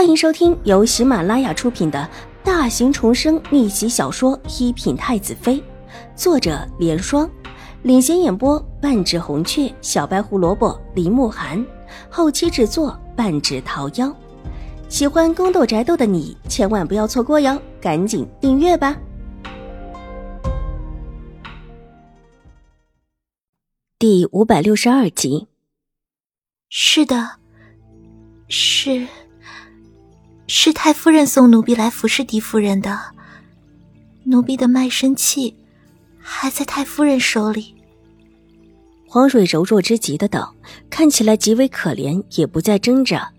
欢迎收听由喜马拉雅出品的大型重生逆袭小说《一品太子妃》，作者：莲霜，领衔演播：半指红雀、小白胡萝卜、林慕寒，后期制作：半指桃夭。喜欢宫斗宅斗的你千万不要错过哟，赶紧订阅吧！第五百六十二集。是的，是。是太夫人送奴婢来服侍狄夫人的，奴婢的卖身契还在太夫人手里。黄蕊柔弱之极的道，看起来极为可怜，也不再挣扎，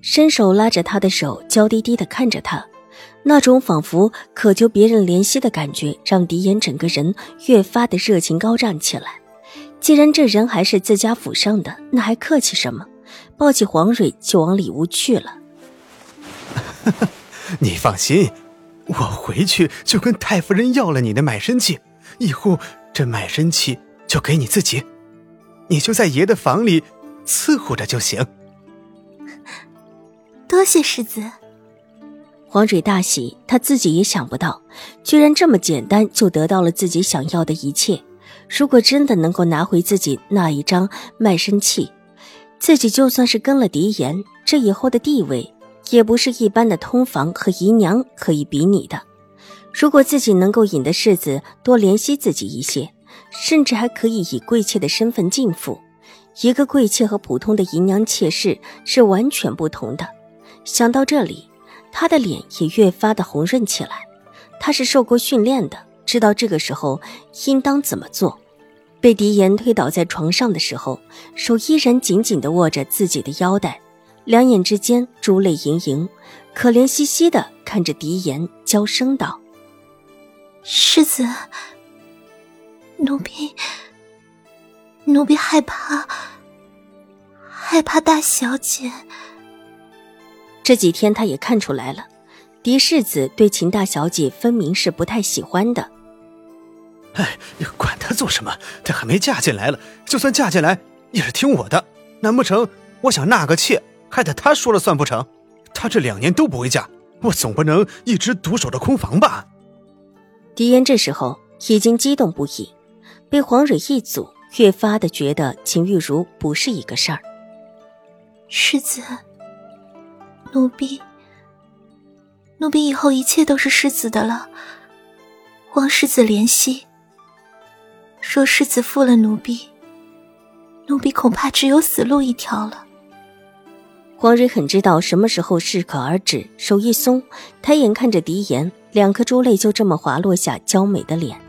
伸手拉着他的手，娇滴滴的看着他，那种仿佛渴求别人怜惜的感觉，让狄言整个人越发的热情高涨起来。既然这人还是自家府上的，那还客气什么？抱起黄蕊就往里屋去了。你放心，我回去就跟太夫人要了你的卖身契，以后这卖身契就给你自己，你就在爷的房里伺候着就行。多谢世子。黄蕊大喜，他自己也想不到，居然这么简单就得到了自己想要的一切。如果真的能够拿回自己那一张卖身契，自己就算是跟了狄言，这以后的地位。也不是一般的通房和姨娘可以比拟的。如果自己能够引得世子多怜惜自己一些，甚至还可以以贵妾的身份进府。一个贵妾和普通的姨娘妾室是完全不同的。想到这里，他的脸也越发的红润起来。他是受过训练的，知道这个时候应当怎么做。被狄言推倒在床上的时候，手依然紧紧地握着自己的腰带。两眼之间珠泪盈盈，可怜兮兮的看着狄言，娇声道：“世子，奴婢，奴婢害怕，害怕大小姐。这几天他也看出来了，狄世子对秦大小姐分明是不太喜欢的。哎，管他做什么，她还没嫁进来了，就算嫁进来也是听我的。难不成我想纳个妾？”害得他说了算不成？他这两年都不回家，我总不能一直独守着空房吧？狄烟这时候已经激动不已，被黄蕊一阻，越发的觉得秦玉茹不是一个事儿。世子，奴婢，奴婢以后一切都是世子的了，望世子怜惜。若世子负了奴婢，奴婢恐怕只有死路一条了。黄蕊很知道什么时候适可而止，手一松，抬眼看着狄言，两颗珠泪就这么滑落下娇美的脸。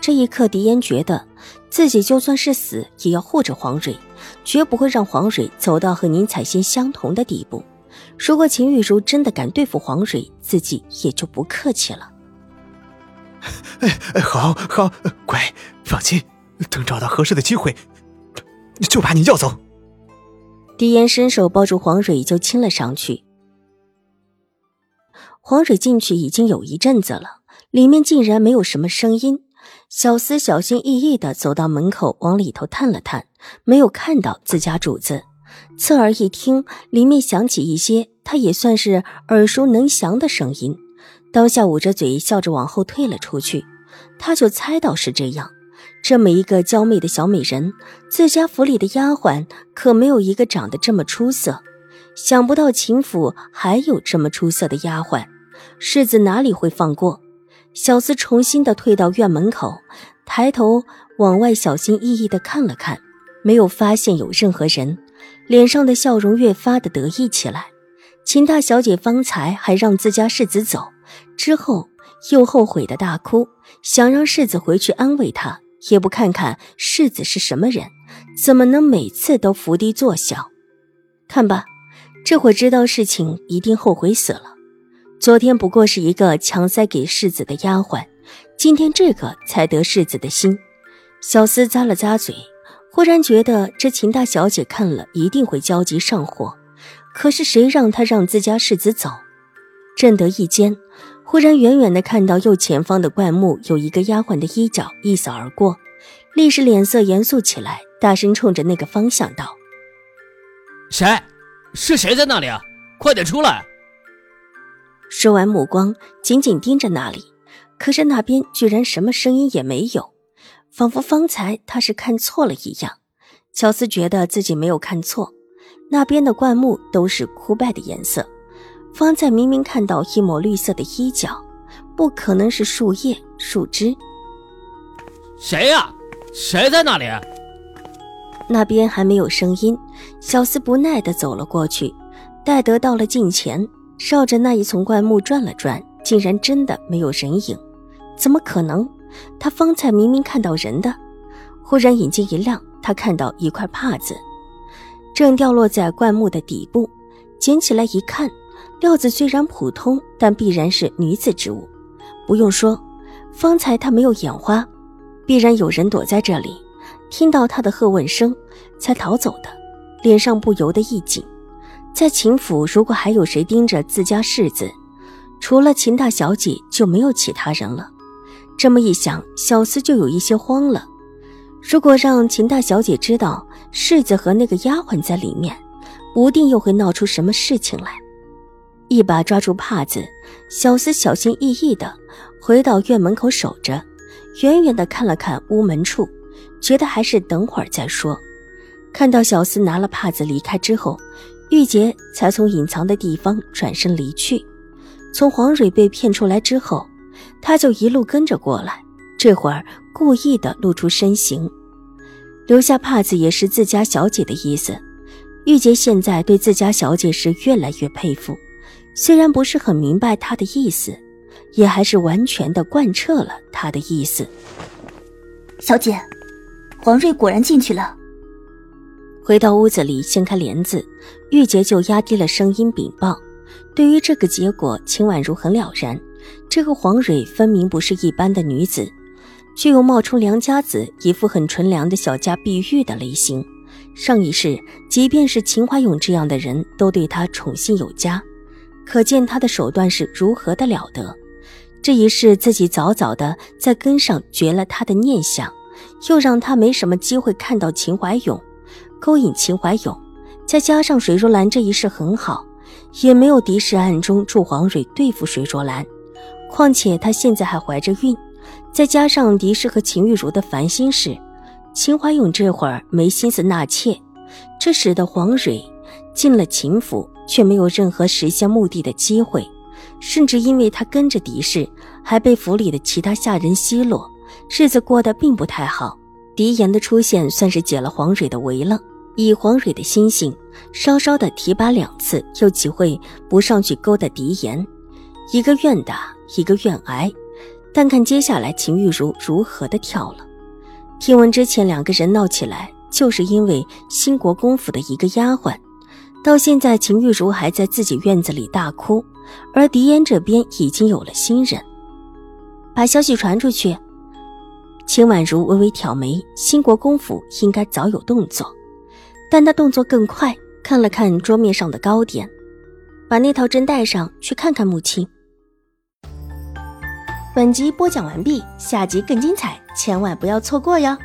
这一刻，狄言觉得自己就算是死，也要护着黄蕊，绝不会让黄蕊走到和宁采欣相同的地步。如果秦玉茹真的敢对付黄蕊，自己也就不客气了。哎哎，好好，乖，放心，等找到合适的机会，就把你要走。狄言伸手抱住黄蕊，就亲了上去。黄蕊进去已经有一阵子了，里面竟然没有什么声音。小厮小心翼翼的走到门口，往里头探了探，没有看到自家主子。侧耳一听，里面响起一些他也算是耳熟能详的声音，当下捂着嘴笑着往后退了出去。他就猜到是这样。这么一个娇媚的小美人，自家府里的丫鬟可没有一个长得这么出色。想不到秦府还有这么出色的丫鬟，世子哪里会放过？小厮重新的退到院门口，抬头往外小心翼翼的看了看，没有发现有任何人，脸上的笑容越发的得意起来。秦大小姐方才还让自家世子走，之后又后悔的大哭，想让世子回去安慰她。也不看看世子是什么人，怎么能每次都伏低作小？看吧，这会知道事情一定后悔死了。昨天不过是一个强塞给世子的丫鬟，今天这个才得世子的心。小厮咂了咂嘴，忽然觉得这秦大小姐看了一定会焦急上火。可是谁让他让自家世子走？正得意间。忽然，远远的看到右前方的灌木有一个丫鬟的衣角一扫而过，立时脸色严肃起来，大声冲着那个方向道：“谁？是谁在那里啊？快点出来！”说完，目光紧紧盯着那里，可是那边居然什么声音也没有，仿佛方才他是看错了一样。乔斯觉得自己没有看错，那边的灌木都是枯败的颜色，方才明明看到一抹绿色的衣角，不可能是树叶、树枝。谁呀？谁在那里？那边还没有声音，小厮不耐地走了过去，戴德到了近前。绕着那一丛灌木转了转，竟然真的没有人影，怎么可能？他方才明明看到人的。忽然眼睛一亮，他看到一块帕子，正掉落在灌木的底部，捡起来一看，料子虽然普通，但必然是女子之物。不用说，方才他没有眼花，必然有人躲在这里，听到他的喝问声才逃走的，脸上不由得一紧。在秦府，如果还有谁盯着自家世子，除了秦大小姐，就没有其他人了。这么一想，小厮就有一些慌了。如果让秦大小姐知道世子和那个丫鬟在里面，不定又会闹出什么事情来。一把抓住帕子，小厮小心翼翼的回到院门口守着，远远的看了看屋门处，觉得还是等会儿再说。看到小厮拿了帕子离开之后。玉洁才从隐藏的地方转身离去。从黄蕊被骗出来之后，他就一路跟着过来。这会儿故意的露出身形，留下帕子也是自家小姐的意思。玉洁现在对自家小姐是越来越佩服，虽然不是很明白他的意思，也还是完全的贯彻了他的意思。小姐，黄瑞果然进去了。回到屋子里，掀开帘子，玉洁就压低了声音禀报。对于这个结果，秦婉如很了然。这个黄蕊分明不是一般的女子，却又冒充良家子、一副很纯良的小家碧玉的类型。上一世，即便是秦怀勇这样的人都对她宠信有加，可见她的手段是如何的了得。这一世，自己早早的在根上绝了他的念想，又让他没什么机会看到秦怀勇。勾引秦怀勇，再加上水若兰这一世很好，也没有敌视暗中助黄蕊对付水若兰。况且她现在还怀着孕，再加上敌视和秦玉茹的烦心事，秦怀勇这会儿没心思纳妾，这使得黄蕊进了秦府，却没有任何实现目的的机会，甚至因为他跟着敌视，还被府里的其他下人奚落，日子过得并不太好。狄言的出现算是解了黄蕊的围了。以黄蕊的心性，稍稍的提拔两次，又岂会不上去勾搭狄言？一个愿打，一个愿挨，但看接下来秦玉茹如何的跳了。听闻之前两个人闹起来，就是因为兴国公府的一个丫鬟，到现在秦玉茹还在自己院子里大哭，而狄烟这边已经有了新人，把消息传出去。秦婉如微微挑眉，兴国公府应该早有动作。但他动作更快，看了看桌面上的糕点，把那套针带上去看看母亲。本集播讲完毕，下集更精彩，千万不要错过哟。